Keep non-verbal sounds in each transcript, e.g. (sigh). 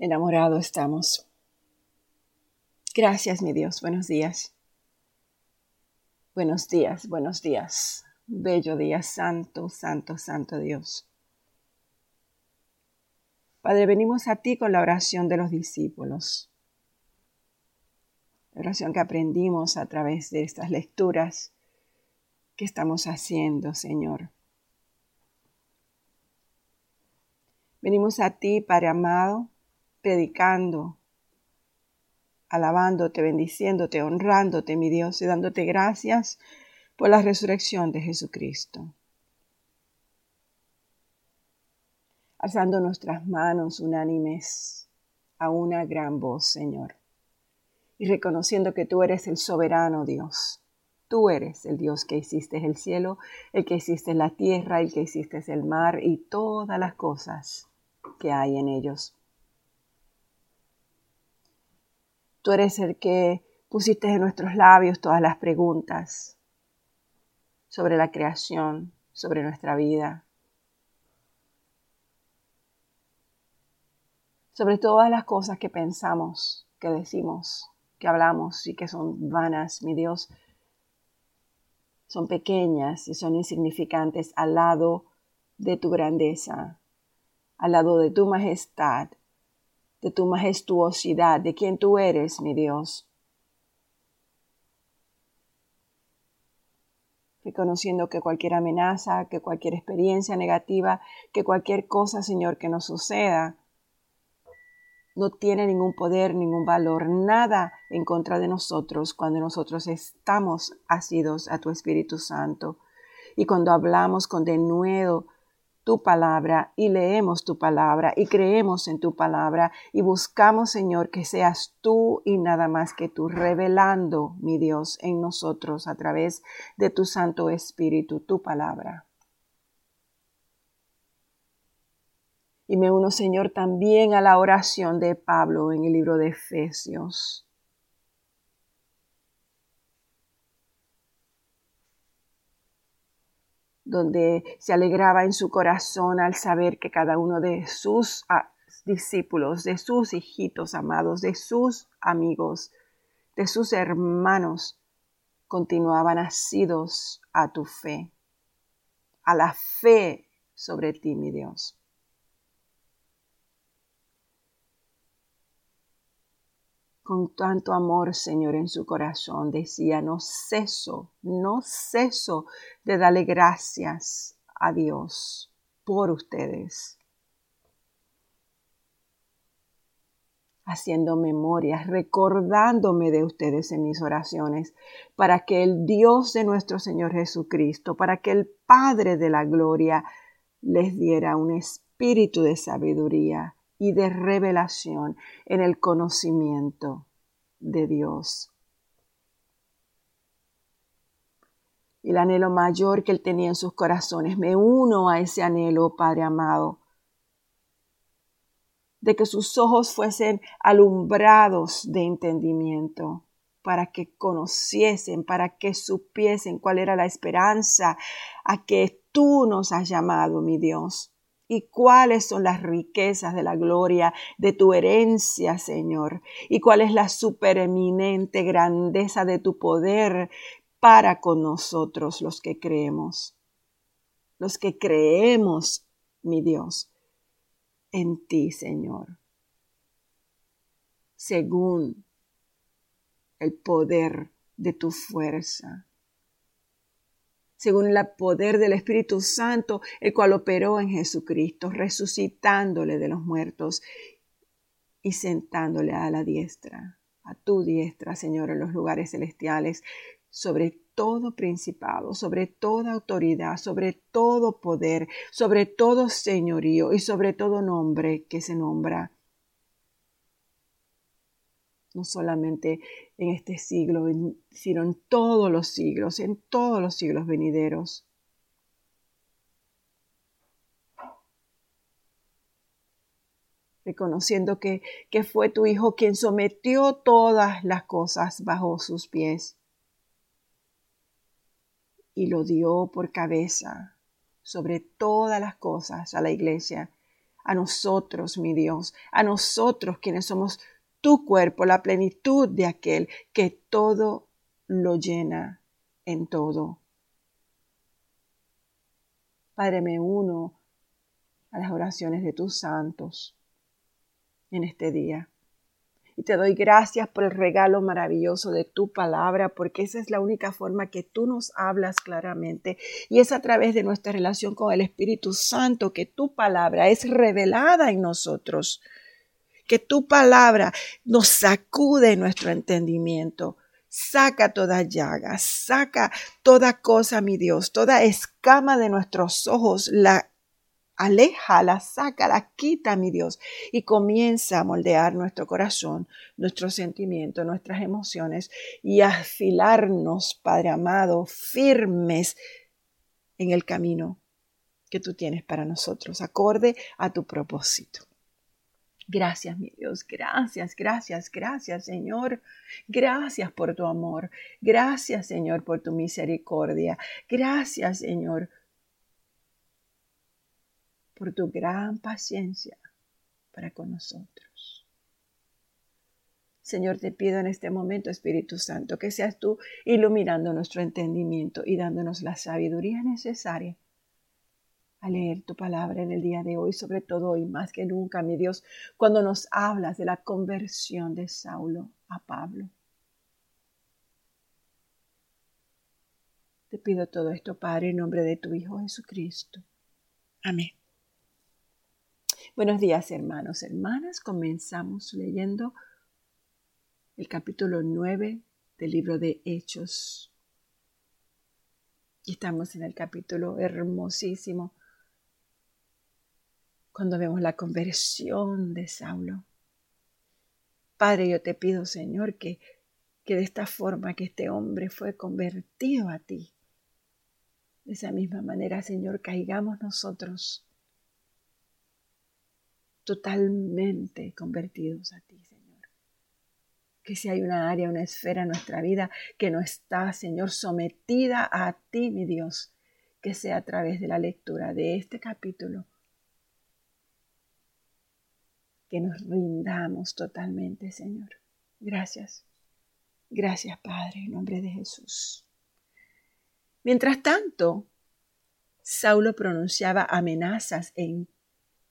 Enamorado estamos. Gracias, mi Dios. Buenos días. Buenos días, buenos días. Bello día, santo, santo, santo Dios. Padre, venimos a ti con la oración de los discípulos. La oración que aprendimos a través de estas lecturas que estamos haciendo, Señor. Venimos a ti, Padre amado, predicando, alabándote, bendiciéndote, honrándote, mi Dios, y dándote gracias por la resurrección de Jesucristo. Alzando nuestras manos unánimes a una gran voz, Señor, y reconociendo que tú eres el soberano Dios. Tú eres el Dios que hiciste el cielo, el que hiciste la tierra, el que hiciste el mar y todas las cosas que hay en ellos. Tú eres el que pusiste en nuestros labios todas las preguntas sobre la creación, sobre nuestra vida, sobre todas las cosas que pensamos, que decimos, que hablamos y que son vanas, mi Dios, son pequeñas y son insignificantes al lado de tu grandeza, al lado de tu majestad, de tu majestuosidad, de quien tú eres, mi Dios. Reconociendo que cualquier amenaza, que cualquier experiencia negativa, que cualquier cosa, Señor, que nos suceda, no tiene ningún poder, ningún valor, nada en contra de nosotros cuando nosotros estamos asidos a tu Espíritu Santo. Y cuando hablamos con denuedo tu palabra y leemos tu palabra y creemos en tu palabra y buscamos, Señor, que seas tú y nada más que tú revelando, mi Dios, en nosotros a través de tu Santo Espíritu, tu palabra. Y me uno, Señor, también a la oración de Pablo en el libro de Efesios. Donde se alegraba en su corazón al saber que cada uno de sus ah, discípulos, de sus hijitos amados, de sus amigos, de sus hermanos, continuaban asidos a tu fe, a la fe sobre ti, mi Dios. Con tanto amor, Señor, en su corazón, decía, no ceso, no ceso de darle gracias a Dios por ustedes. Haciendo memorias, recordándome de ustedes en mis oraciones, para que el Dios de nuestro Señor Jesucristo, para que el Padre de la Gloria les diera un espíritu de sabiduría y de revelación en el conocimiento de Dios. El anhelo mayor que él tenía en sus corazones, me uno a ese anhelo, Padre amado, de que sus ojos fuesen alumbrados de entendimiento, para que conociesen, para que supiesen cuál era la esperanza a que tú nos has llamado, mi Dios y cuáles son las riquezas de la gloria de tu herencia, Señor, y cuál es la supereminente grandeza de tu poder para con nosotros los que creemos, los que creemos, mi Dios, en ti, Señor, según el poder de tu fuerza según el poder del Espíritu Santo, el cual operó en Jesucristo, resucitándole de los muertos y sentándole a la diestra, a tu diestra, Señor, en los lugares celestiales, sobre todo principado, sobre toda autoridad, sobre todo poder, sobre todo señorío y sobre todo nombre que se nombra no solamente en este siglo, sino en todos los siglos, en todos los siglos venideros. Reconociendo que, que fue tu Hijo quien sometió todas las cosas bajo sus pies y lo dio por cabeza sobre todas las cosas a la iglesia a nosotros, mi Dios, a nosotros quienes somos tu cuerpo, la plenitud de aquel que todo lo llena en todo. Padre, me uno a las oraciones de tus santos en este día. Y te doy gracias por el regalo maravilloso de tu palabra, porque esa es la única forma que tú nos hablas claramente. Y es a través de nuestra relación con el Espíritu Santo que tu palabra es revelada en nosotros. Que tu palabra nos sacude nuestro entendimiento. Saca toda llaga, saca toda cosa, mi Dios, toda escama de nuestros ojos, la Aléjala, sácala, quita, mi Dios, y comienza a moldear nuestro corazón, nuestros sentimientos, nuestras emociones y afilarnos, Padre amado, firmes en el camino que tú tienes para nosotros, acorde a tu propósito. Gracias, mi Dios, gracias, gracias, gracias, Señor. Gracias por tu amor. Gracias, Señor, por tu misericordia. Gracias, Señor, por tu gran paciencia para con nosotros. Señor, te pido en este momento, Espíritu Santo, que seas tú iluminando nuestro entendimiento y dándonos la sabiduría necesaria a leer tu palabra en el día de hoy, sobre todo hoy más que nunca, mi Dios, cuando nos hablas de la conversión de Saulo a Pablo. Te pido todo esto, Padre, en nombre de tu Hijo Jesucristo. Amén. Buenos días, hermanos, hermanas. Comenzamos leyendo el capítulo 9 del libro de Hechos. Y estamos en el capítulo hermosísimo cuando vemos la conversión de Saulo. Padre, yo te pido, Señor, que, que de esta forma que este hombre fue convertido a ti, de esa misma manera, Señor, caigamos nosotros totalmente convertidos a ti, Señor. Que si hay una área, una esfera en nuestra vida que no está, Señor, sometida a ti, mi Dios, que sea a través de la lectura de este capítulo, que nos rindamos totalmente, Señor. Gracias. Gracias, Padre, en nombre de Jesús. Mientras tanto, Saulo pronunciaba amenazas en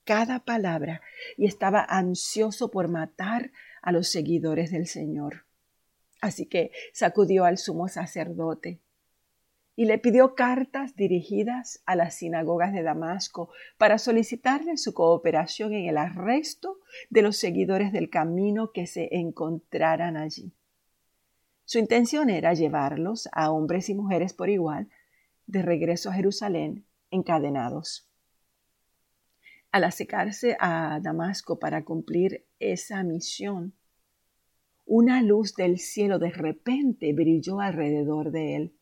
cada palabra y estaba ansioso por matar a los seguidores del Señor. Así que sacudió al sumo sacerdote y le pidió cartas dirigidas a las sinagogas de Damasco para solicitarle su cooperación en el arresto de los seguidores del camino que se encontraran allí. Su intención era llevarlos a hombres y mujeres por igual de regreso a Jerusalén encadenados. Al acercarse a Damasco para cumplir esa misión, una luz del cielo de repente brilló alrededor de él.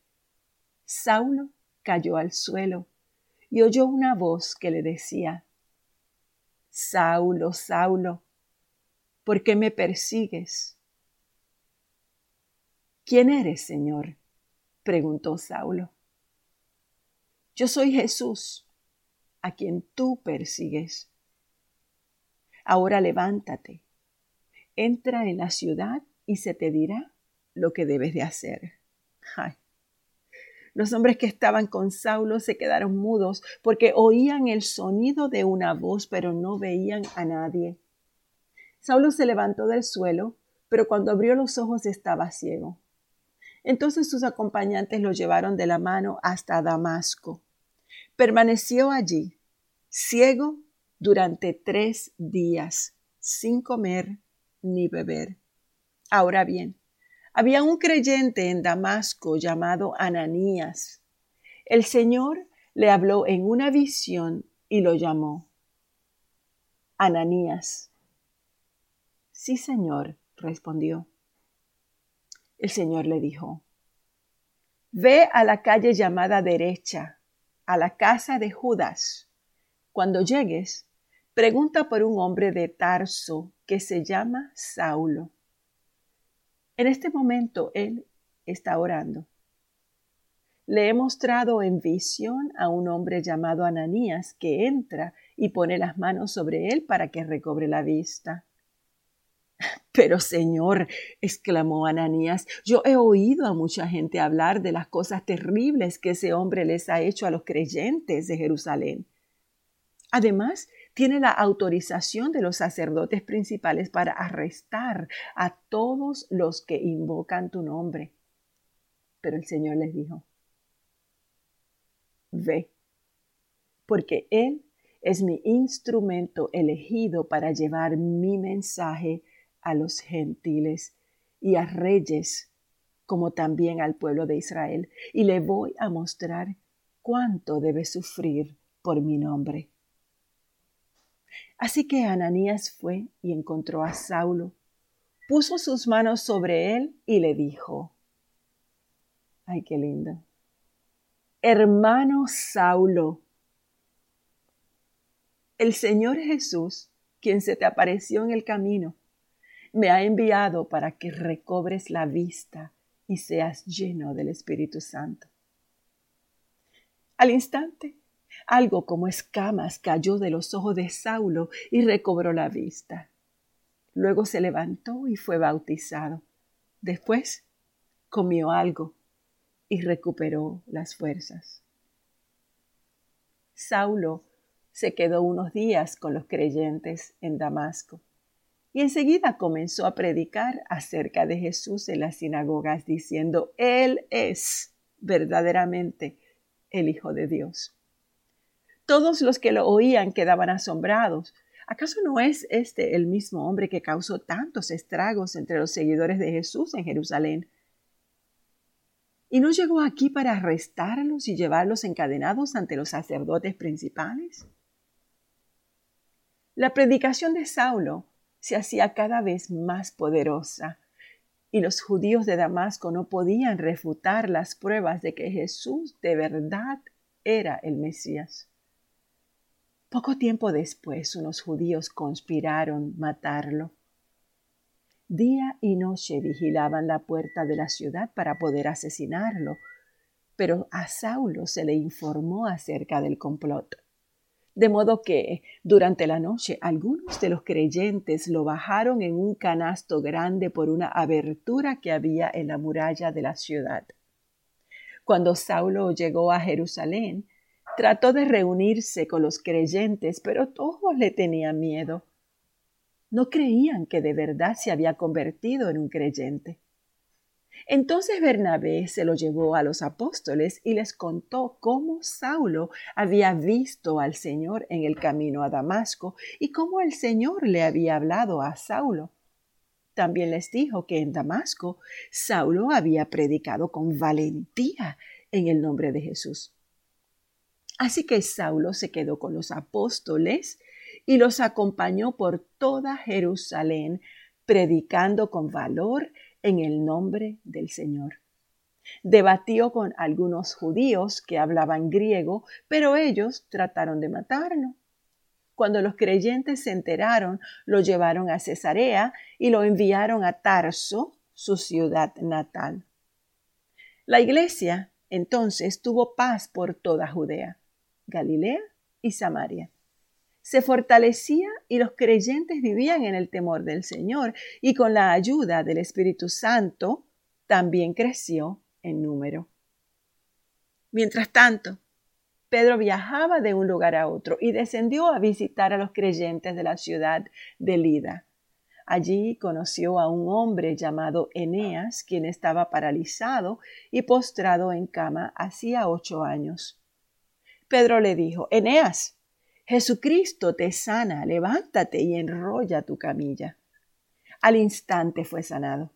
Saulo cayó al suelo y oyó una voz que le decía, Saulo, Saulo, ¿por qué me persigues? ¿Quién eres, Señor? preguntó Saulo. Yo soy Jesús a quien tú persigues. Ahora levántate, entra en la ciudad y se te dirá lo que debes de hacer. Los hombres que estaban con Saulo se quedaron mudos porque oían el sonido de una voz, pero no veían a nadie. Saulo se levantó del suelo, pero cuando abrió los ojos estaba ciego. Entonces sus acompañantes lo llevaron de la mano hasta Damasco. Permaneció allí ciego durante tres días, sin comer ni beber. Ahora bien, había un creyente en Damasco llamado Ananías. El Señor le habló en una visión y lo llamó. Ananías. Sí, Señor, respondió. El Señor le dijo, Ve a la calle llamada derecha, a la casa de Judas cuando llegues, pregunta por un hombre de Tarso que se llama Saulo. En este momento él está orando. Le he mostrado en visión a un hombre llamado Ananías que entra y pone las manos sobre él para que recobre la vista. (laughs) Pero Señor, exclamó Ananías, yo he oído a mucha gente hablar de las cosas terribles que ese hombre les ha hecho a los creyentes de Jerusalén. Además, tiene la autorización de los sacerdotes principales para arrestar a todos los que invocan tu nombre. Pero el Señor les dijo, ve, porque Él es mi instrumento elegido para llevar mi mensaje a los gentiles y a reyes, como también al pueblo de Israel, y le voy a mostrar cuánto debe sufrir por mi nombre. Así que Ananías fue y encontró a Saulo, puso sus manos sobre él y le dijo, ay, qué lindo, hermano Saulo, el Señor Jesús, quien se te apareció en el camino, me ha enviado para que recobres la vista y seas lleno del Espíritu Santo. Al instante, algo como escamas cayó de los ojos de Saulo y recobró la vista. Luego se levantó y fue bautizado. Después comió algo y recuperó las fuerzas. Saulo se quedó unos días con los creyentes en Damasco y enseguida comenzó a predicar acerca de Jesús en las sinagogas, diciendo, Él es verdaderamente el Hijo de Dios. Todos los que lo oían quedaban asombrados. ¿Acaso no es este el mismo hombre que causó tantos estragos entre los seguidores de Jesús en Jerusalén? ¿Y no llegó aquí para arrestarlos y llevarlos encadenados ante los sacerdotes principales? La predicación de Saulo se hacía cada vez más poderosa y los judíos de Damasco no podían refutar las pruebas de que Jesús de verdad era el Mesías. Poco tiempo después unos judíos conspiraron matarlo. Día y noche vigilaban la puerta de la ciudad para poder asesinarlo, pero a Saulo se le informó acerca del complot. De modo que durante la noche algunos de los creyentes lo bajaron en un canasto grande por una abertura que había en la muralla de la ciudad. Cuando Saulo llegó a Jerusalén, trató de reunirse con los creyentes, pero todos le tenían miedo. No creían que de verdad se había convertido en un creyente. Entonces Bernabé se lo llevó a los apóstoles y les contó cómo Saulo había visto al Señor en el camino a Damasco y cómo el Señor le había hablado a Saulo. También les dijo que en Damasco Saulo había predicado con valentía en el nombre de Jesús. Así que Saulo se quedó con los apóstoles y los acompañó por toda Jerusalén, predicando con valor en el nombre del Señor. Debatió con algunos judíos que hablaban griego, pero ellos trataron de matarlo. Cuando los creyentes se enteraron, lo llevaron a Cesarea y lo enviaron a Tarso, su ciudad natal. La iglesia entonces tuvo paz por toda Judea, Galilea y Samaria se fortalecía y los creyentes vivían en el temor del Señor y con la ayuda del Espíritu Santo también creció en número. Mientras tanto, Pedro viajaba de un lugar a otro y descendió a visitar a los creyentes de la ciudad de Lida. Allí conoció a un hombre llamado Eneas, quien estaba paralizado y postrado en cama hacía ocho años. Pedro le dijo, Eneas, Jesucristo te sana, levántate y enrolla tu camilla. Al instante fue sanado.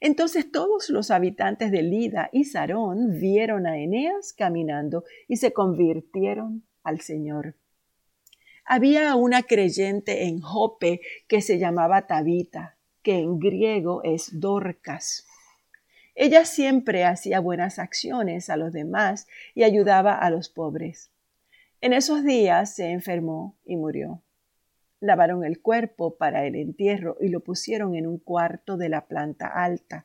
Entonces todos los habitantes de Lida y Sarón vieron a Eneas caminando y se convirtieron al Señor. Había una creyente en Jope que se llamaba Tabita, que en griego es Dorcas. Ella siempre hacía buenas acciones a los demás y ayudaba a los pobres. En esos días se enfermó y murió. Lavaron el cuerpo para el entierro y lo pusieron en un cuarto de la planta alta.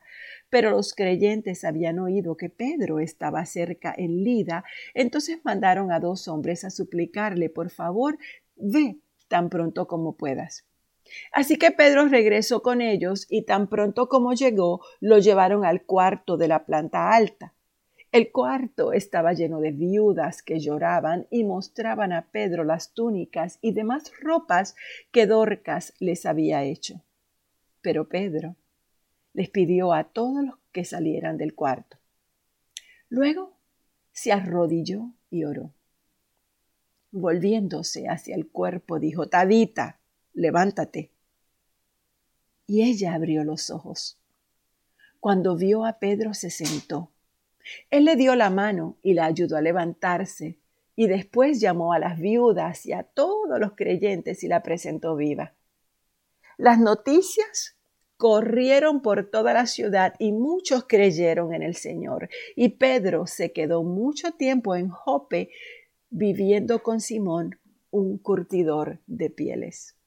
Pero los creyentes habían oído que Pedro estaba cerca en Lida, entonces mandaron a dos hombres a suplicarle, por favor, ve tan pronto como puedas. Así que Pedro regresó con ellos y tan pronto como llegó lo llevaron al cuarto de la planta alta. El cuarto estaba lleno de viudas que lloraban y mostraban a Pedro las túnicas y demás ropas que Dorcas les había hecho. Pero Pedro les pidió a todos los que salieran del cuarto. Luego se arrodilló y oró. Volviéndose hacia el cuerpo, dijo, Tabita, levántate. Y ella abrió los ojos. Cuando vio a Pedro se sentó. Él le dio la mano y la ayudó a levantarse, y después llamó a las viudas y a todos los creyentes y la presentó viva. Las noticias corrieron por toda la ciudad y muchos creyeron en el Señor. Y Pedro se quedó mucho tiempo en Jope viviendo con Simón, un curtidor de pieles.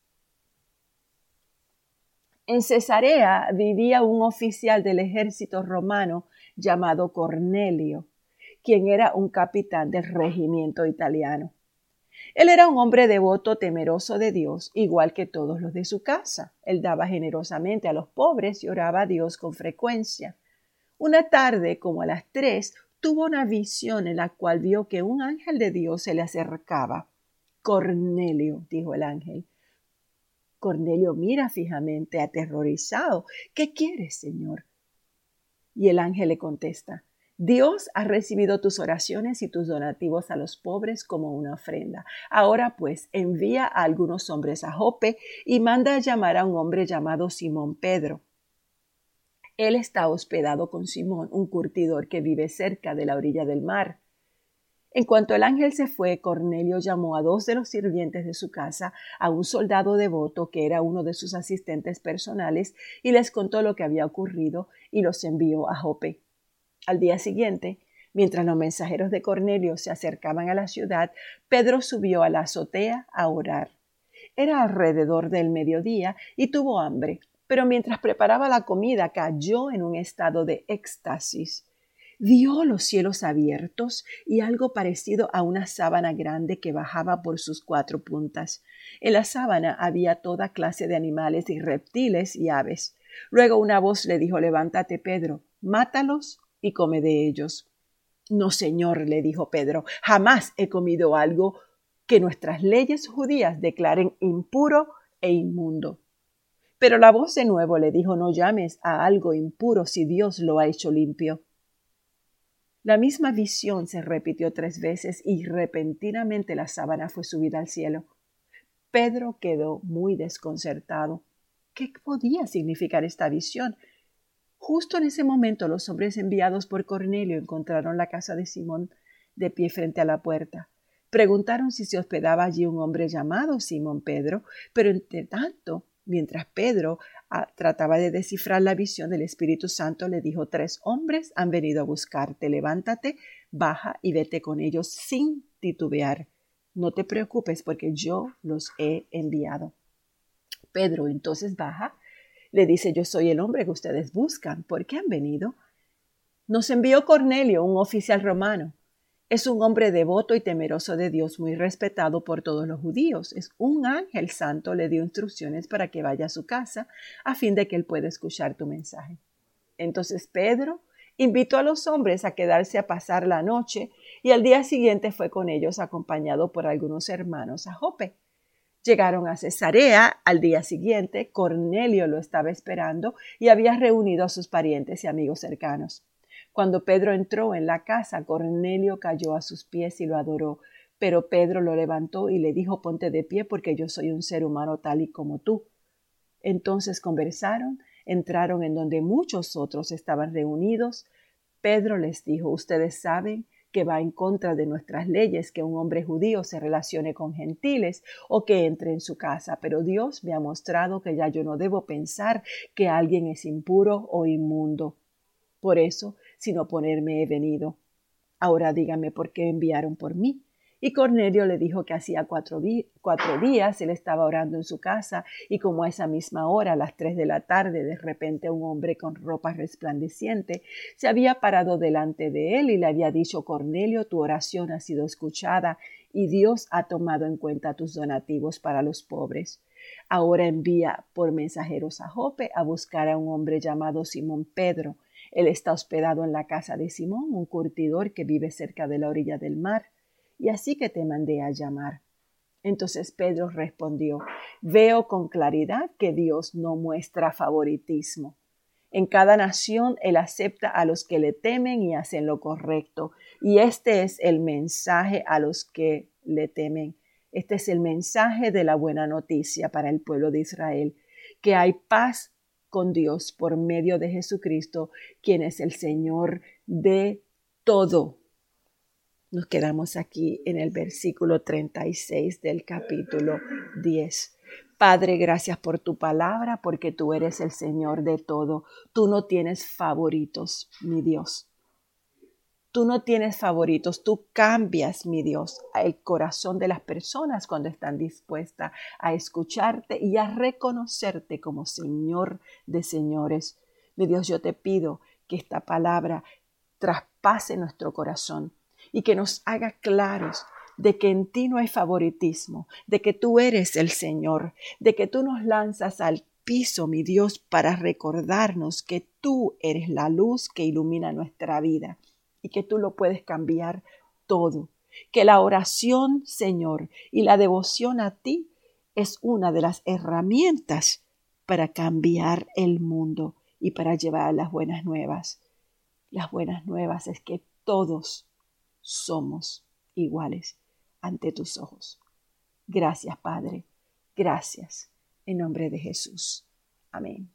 En Cesarea vivía un oficial del ejército romano llamado Cornelio, quien era un capitán del regimiento italiano. Él era un hombre devoto, temeroso de Dios, igual que todos los de su casa. Él daba generosamente a los pobres y oraba a Dios con frecuencia. Una tarde, como a las tres, tuvo una visión en la cual vio que un ángel de Dios se le acercaba. Cornelio, dijo el ángel. Cornelio mira fijamente, aterrorizado. ¿Qué quieres, Señor? Y el ángel le contesta, Dios ha recibido tus oraciones y tus donativos a los pobres como una ofrenda. Ahora pues envía a algunos hombres a Jope y manda a llamar a un hombre llamado Simón Pedro. Él está hospedado con Simón, un curtidor que vive cerca de la orilla del mar. En cuanto el ángel se fue, Cornelio llamó a dos de los sirvientes de su casa, a un soldado devoto que era uno de sus asistentes personales, y les contó lo que había ocurrido y los envió a Jope. Al día siguiente, mientras los mensajeros de Cornelio se acercaban a la ciudad, Pedro subió a la azotea a orar. Era alrededor del mediodía y tuvo hambre, pero mientras preparaba la comida cayó en un estado de éxtasis. Vio los cielos abiertos y algo parecido a una sábana grande que bajaba por sus cuatro puntas. En la sábana había toda clase de animales y reptiles y aves. Luego una voz le dijo Levántate, Pedro, mátalos y come de ellos. No, señor, le dijo Pedro, jamás he comido algo que nuestras leyes judías declaren impuro e inmundo. Pero la voz de nuevo le dijo, no llames a algo impuro si Dios lo ha hecho limpio. La misma visión se repitió tres veces y repentinamente la sábana fue subida al cielo. Pedro quedó muy desconcertado. ¿Qué podía significar esta visión? Justo en ese momento los hombres enviados por Cornelio encontraron la casa de Simón de pie frente a la puerta. Preguntaron si se hospedaba allí un hombre llamado Simón Pedro, pero entre tanto, mientras Pedro trataba de descifrar la visión del Espíritu Santo, le dijo, tres hombres han venido a buscarte, levántate, baja y vete con ellos sin titubear. No te preocupes porque yo los he enviado. Pedro entonces baja le dice, yo soy el hombre que ustedes buscan. ¿Por qué han venido? Nos envió Cornelio, un oficial romano. Es un hombre devoto y temeroso de Dios, muy respetado por todos los judíos. Es un ángel santo, le dio instrucciones para que vaya a su casa, a fin de que él pueda escuchar tu mensaje. Entonces Pedro invitó a los hombres a quedarse a pasar la noche y al día siguiente fue con ellos acompañado por algunos hermanos a Jope. Llegaron a Cesarea al día siguiente, Cornelio lo estaba esperando y había reunido a sus parientes y amigos cercanos. Cuando Pedro entró en la casa, Cornelio cayó a sus pies y lo adoró, pero Pedro lo levantó y le dijo ponte de pie porque yo soy un ser humano tal y como tú. Entonces conversaron, entraron en donde muchos otros estaban reunidos. Pedro les dijo ustedes saben que va en contra de nuestras leyes que un hombre judío se relacione con gentiles o que entre en su casa, pero Dios me ha mostrado que ya yo no debo pensar que alguien es impuro o inmundo. Por eso, sin oponerme he venido. Ahora dígame por qué enviaron por mí. Y Cornelio le dijo que hacía cuatro, días él estaba orando en su casa y como a esa misma hora, a las tres de la tarde, de repente un hombre con ropa resplandeciente se había parado delante de él y le había dicho, Cornelio, tu oración ha sido escuchada y Dios ha tomado en cuenta tus donativos para los pobres. Ahora envía por mensajeros a Jope a buscar a un hombre llamado Simón Pedro. Él está hospedado en la casa de Simón, un curtidor que vive cerca de la orilla del mar y así que te mandé a llamar. Entonces Pedro respondió, veo con claridad que Dios no muestra favoritismo. En cada nación Él acepta a los que le temen y hacen lo correcto. Y este es el mensaje a los que le temen. Este es el mensaje de la buena noticia para el pueblo de Israel, que hay paz con Dios por medio de Jesucristo, quien es el Señor de todo. Nos quedamos aquí en el versículo 36 del capítulo 10. Padre, gracias por tu palabra, porque tú eres el Señor de todo. Tú no tienes favoritos, mi Dios. Tú no tienes favoritos, tú cambias, mi Dios, el corazón de las personas cuando están dispuestas a escucharte y a reconocerte como Señor de señores. Mi Dios, yo te pido que esta palabra traspase nuestro corazón y que nos haga claros de que en ti no hay favoritismo, de que tú eres el Señor, de que tú nos lanzas al piso, mi Dios, para recordarnos que tú eres la luz que ilumina nuestra vida y que tú lo puedes cambiar todo. Que la oración, Señor, y la devoción a ti es una de las herramientas para cambiar el mundo y para llevar las buenas nuevas. Las buenas nuevas es que todos somos iguales ante tus ojos. Gracias, Padre. Gracias. En nombre de Jesús. Amén.